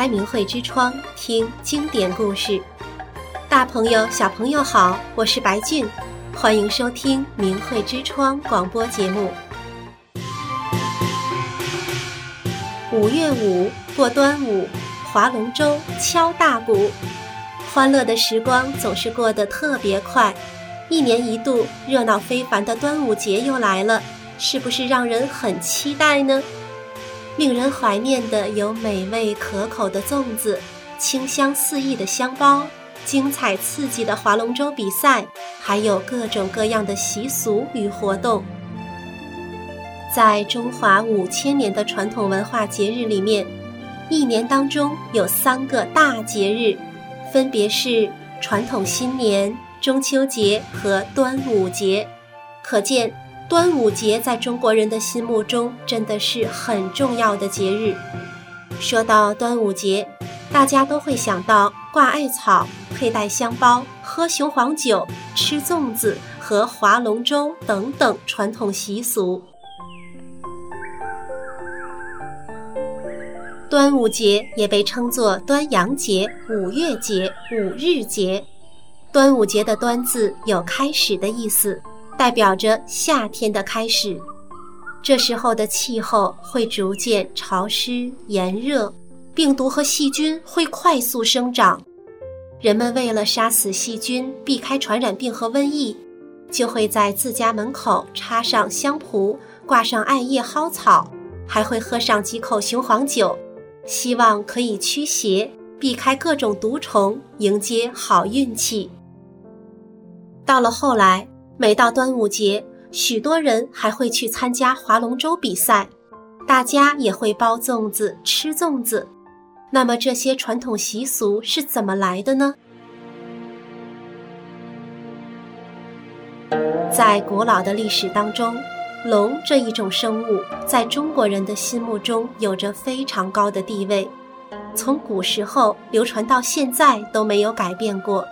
开明慧之窗，听经典故事。大朋友、小朋友好，我是白俊，欢迎收听明慧之窗广播节目。五月五过端午，划龙舟、敲大鼓，欢乐的时光总是过得特别快。一年一度热闹非凡的端午节又来了，是不是让人很期待呢？令人怀念的有美味可口的粽子、清香四溢的香包、精彩刺激的划龙舟比赛，还有各种各样的习俗与活动。在中华五千年的传统文化节日里面，一年当中有三个大节日，分别是传统新年、中秋节和端午节，可见。端午节在中国人的心目中真的是很重要的节日。说到端午节，大家都会想到挂艾草、佩戴香包、喝雄黄酒、吃粽子和划龙舟等等传统习俗。端午节也被称作端阳节、五月节、五日节。端午节的“端”字有开始的意思。代表着夏天的开始，这时候的气候会逐渐潮湿炎热，病毒和细菌会快速生长。人们为了杀死细菌，避开传染病和瘟疫，就会在自家门口插上香蒲，挂上艾叶蒿草，还会喝上几口雄黄酒，希望可以驱邪，避开各种毒虫，迎接好运气。到了后来。每到端午节，许多人还会去参加划龙舟比赛，大家也会包粽子、吃粽子。那么这些传统习俗是怎么来的呢？在古老的历史当中，龙这一种生物在中国人的心目中有着非常高的地位，从古时候流传到现在都没有改变过。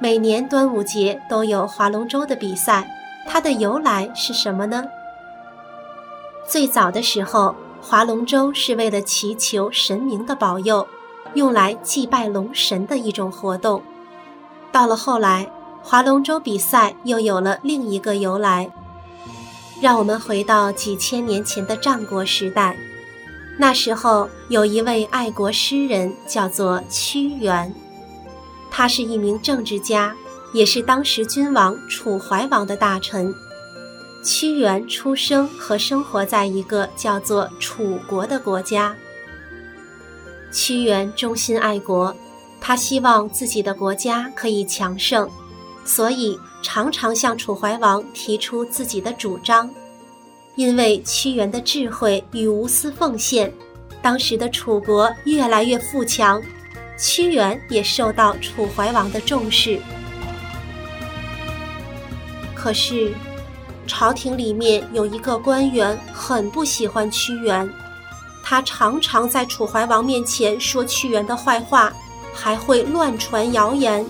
每年端午节都有划龙舟的比赛，它的由来是什么呢？最早的时候，划龙舟是为了祈求神明的保佑，用来祭拜龙神的一种活动。到了后来，划龙舟比赛又有了另一个由来。让我们回到几千年前的战国时代，那时候有一位爱国诗人，叫做屈原。他是一名政治家，也是当时君王楚怀王的大臣。屈原出生和生活在一个叫做楚国的国家。屈原忠心爱国，他希望自己的国家可以强盛，所以常常向楚怀王提出自己的主张。因为屈原的智慧与无私奉献，当时的楚国越来越富强。屈原也受到楚怀王的重视，可是朝廷里面有一个官员很不喜欢屈原，他常常在楚怀王面前说屈原的坏话，还会乱传谣言。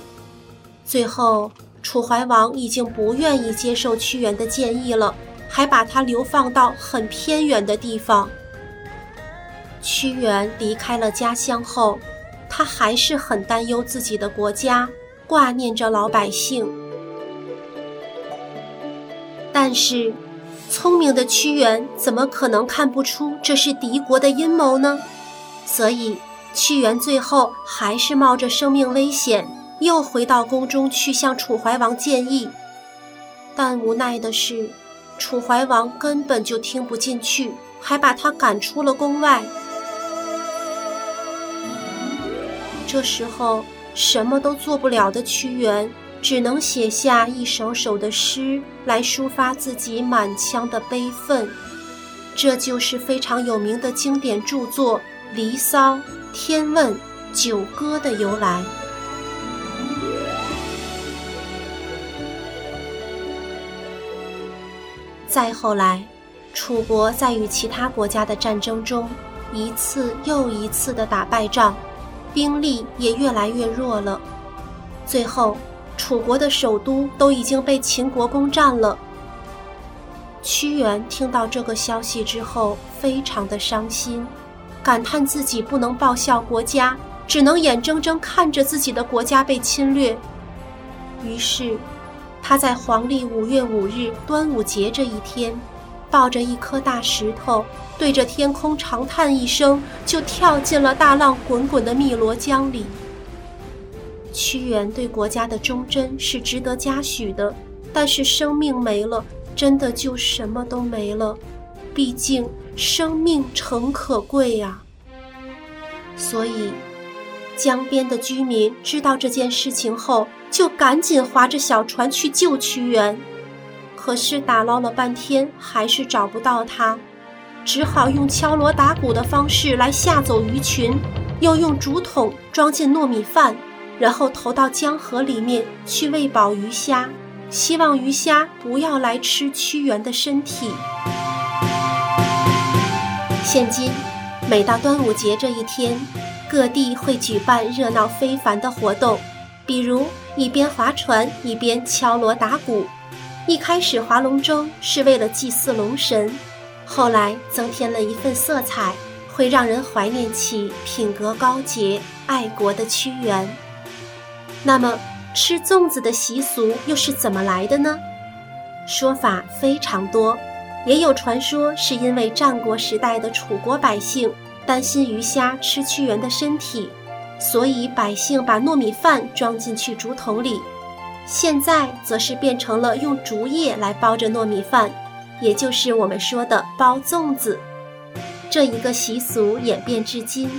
最后，楚怀王已经不愿意接受屈原的建议了，还把他流放到很偏远的地方。屈原离开了家乡后，他还是很担忧自己的国家，挂念着老百姓。但是，聪明的屈原怎么可能看不出这是敌国的阴谋呢？所以，屈原最后还是冒着生命危险，又回到宫中去向楚怀王建议。但无奈的是，楚怀王根本就听不进去，还把他赶出了宫外。这时候，什么都做不了的屈原，只能写下一首首的诗来抒发自己满腔的悲愤。这就是非常有名的经典著作《离骚》《天问》《九歌》的由来。再后来，楚国在与其他国家的战争中，一次又一次的打败仗。兵力也越来越弱了，最后，楚国的首都都已经被秦国攻占了。屈原听到这个消息之后，非常的伤心，感叹自己不能报效国家，只能眼睁睁看着自己的国家被侵略。于是，他在黄历五月五日端午节这一天，抱着一颗大石头，对着天空长叹一声，就跳进了大浪滚滚的汨罗江里。屈原对国家的忠贞是值得嘉许的，但是生命没了，真的就什么都没了。毕竟生命诚可贵呀。所以，江边的居民知道这件事情后，就赶紧划着小船去救屈原。可是打捞了半天，还是找不到他，只好用敲锣打鼓的方式来吓走鱼群，又用竹筒装进糯米饭。然后投到江河里面去喂饱鱼虾，希望鱼虾不要来吃屈原的身体。现今，每到端午节这一天，各地会举办热闹非凡的活动，比如一边划船一边敲锣打鼓。一开始划龙舟是为了祭祀龙神，后来增添了一份色彩，会让人怀念起品格高洁、爱国的屈原。那么，吃粽子的习俗又是怎么来的呢？说法非常多，也有传说是因为战国时代的楚国百姓担心鱼虾吃屈原的身体，所以百姓把糯米饭装进去竹筒里。现在则是变成了用竹叶来包着糯米饭，也就是我们说的包粽子。这一个习俗演变至今，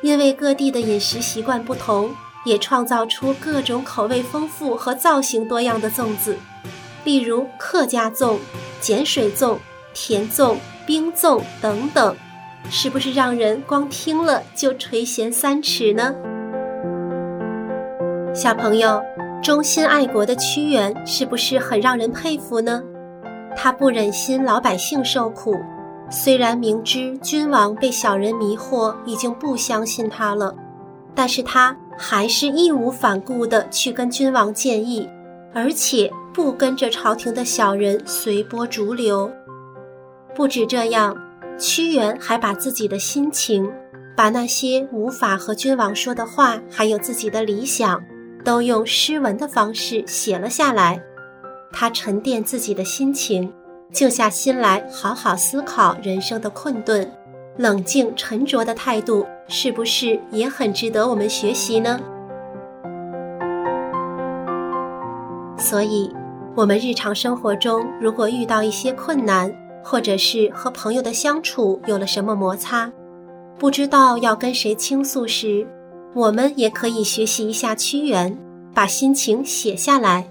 因为各地的饮食习惯不同。也创造出各种口味丰富和造型多样的粽子，例如客家粽、碱水粽、甜粽、冰粽等等，是不是让人光听了就垂涎三尺呢？小朋友，忠心爱国的屈原是不是很让人佩服呢？他不忍心老百姓受苦，虽然明知君王被小人迷惑，已经不相信他了。但是他还是义无反顾地去跟君王建议，而且不跟着朝廷的小人随波逐流。不止这样，屈原还把自己的心情，把那些无法和君王说的话，还有自己的理想，都用诗文的方式写了下来。他沉淀自己的心情，静下心来好好思考人生的困顿。冷静沉着的态度，是不是也很值得我们学习呢？所以，我们日常生活中如果遇到一些困难，或者是和朋友的相处有了什么摩擦，不知道要跟谁倾诉时，我们也可以学习一下屈原，把心情写下来。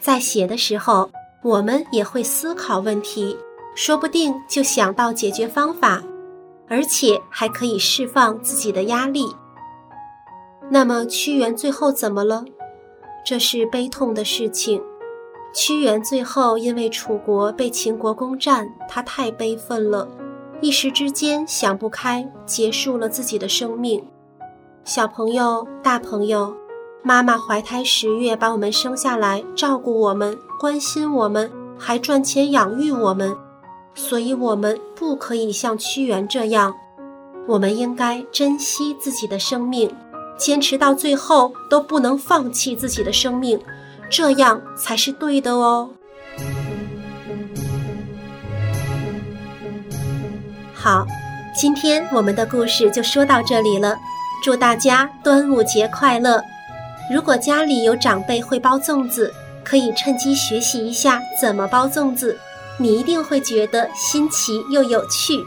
在写的时候，我们也会思考问题，说不定就想到解决方法。而且还可以释放自己的压力。那么屈原最后怎么了？这是悲痛的事情。屈原最后因为楚国被秦国攻占，他太悲愤了，一时之间想不开，结束了自己的生命。小朋友、大朋友，妈妈怀胎十月把我们生下来，照顾我们，关心我们，还赚钱养育我们。所以，我们不可以像屈原这样，我们应该珍惜自己的生命，坚持到最后都不能放弃自己的生命，这样才是对的哦。好，今天我们的故事就说到这里了，祝大家端午节快乐！如果家里有长辈会包粽子，可以趁机学习一下怎么包粽子。你一定会觉得新奇又有趣，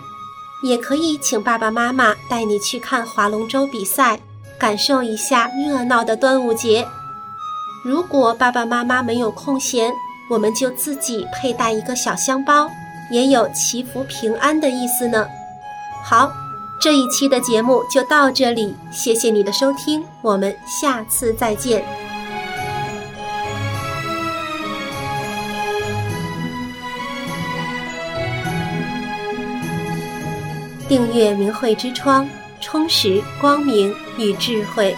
也可以请爸爸妈妈带你去看划龙舟比赛，感受一下热闹的端午节。如果爸爸妈妈没有空闲，我们就自己佩戴一个小香包，也有祈福平安的意思呢。好，这一期的节目就到这里，谢谢你的收听，我们下次再见。订阅“明慧之窗”，充实光明与智慧。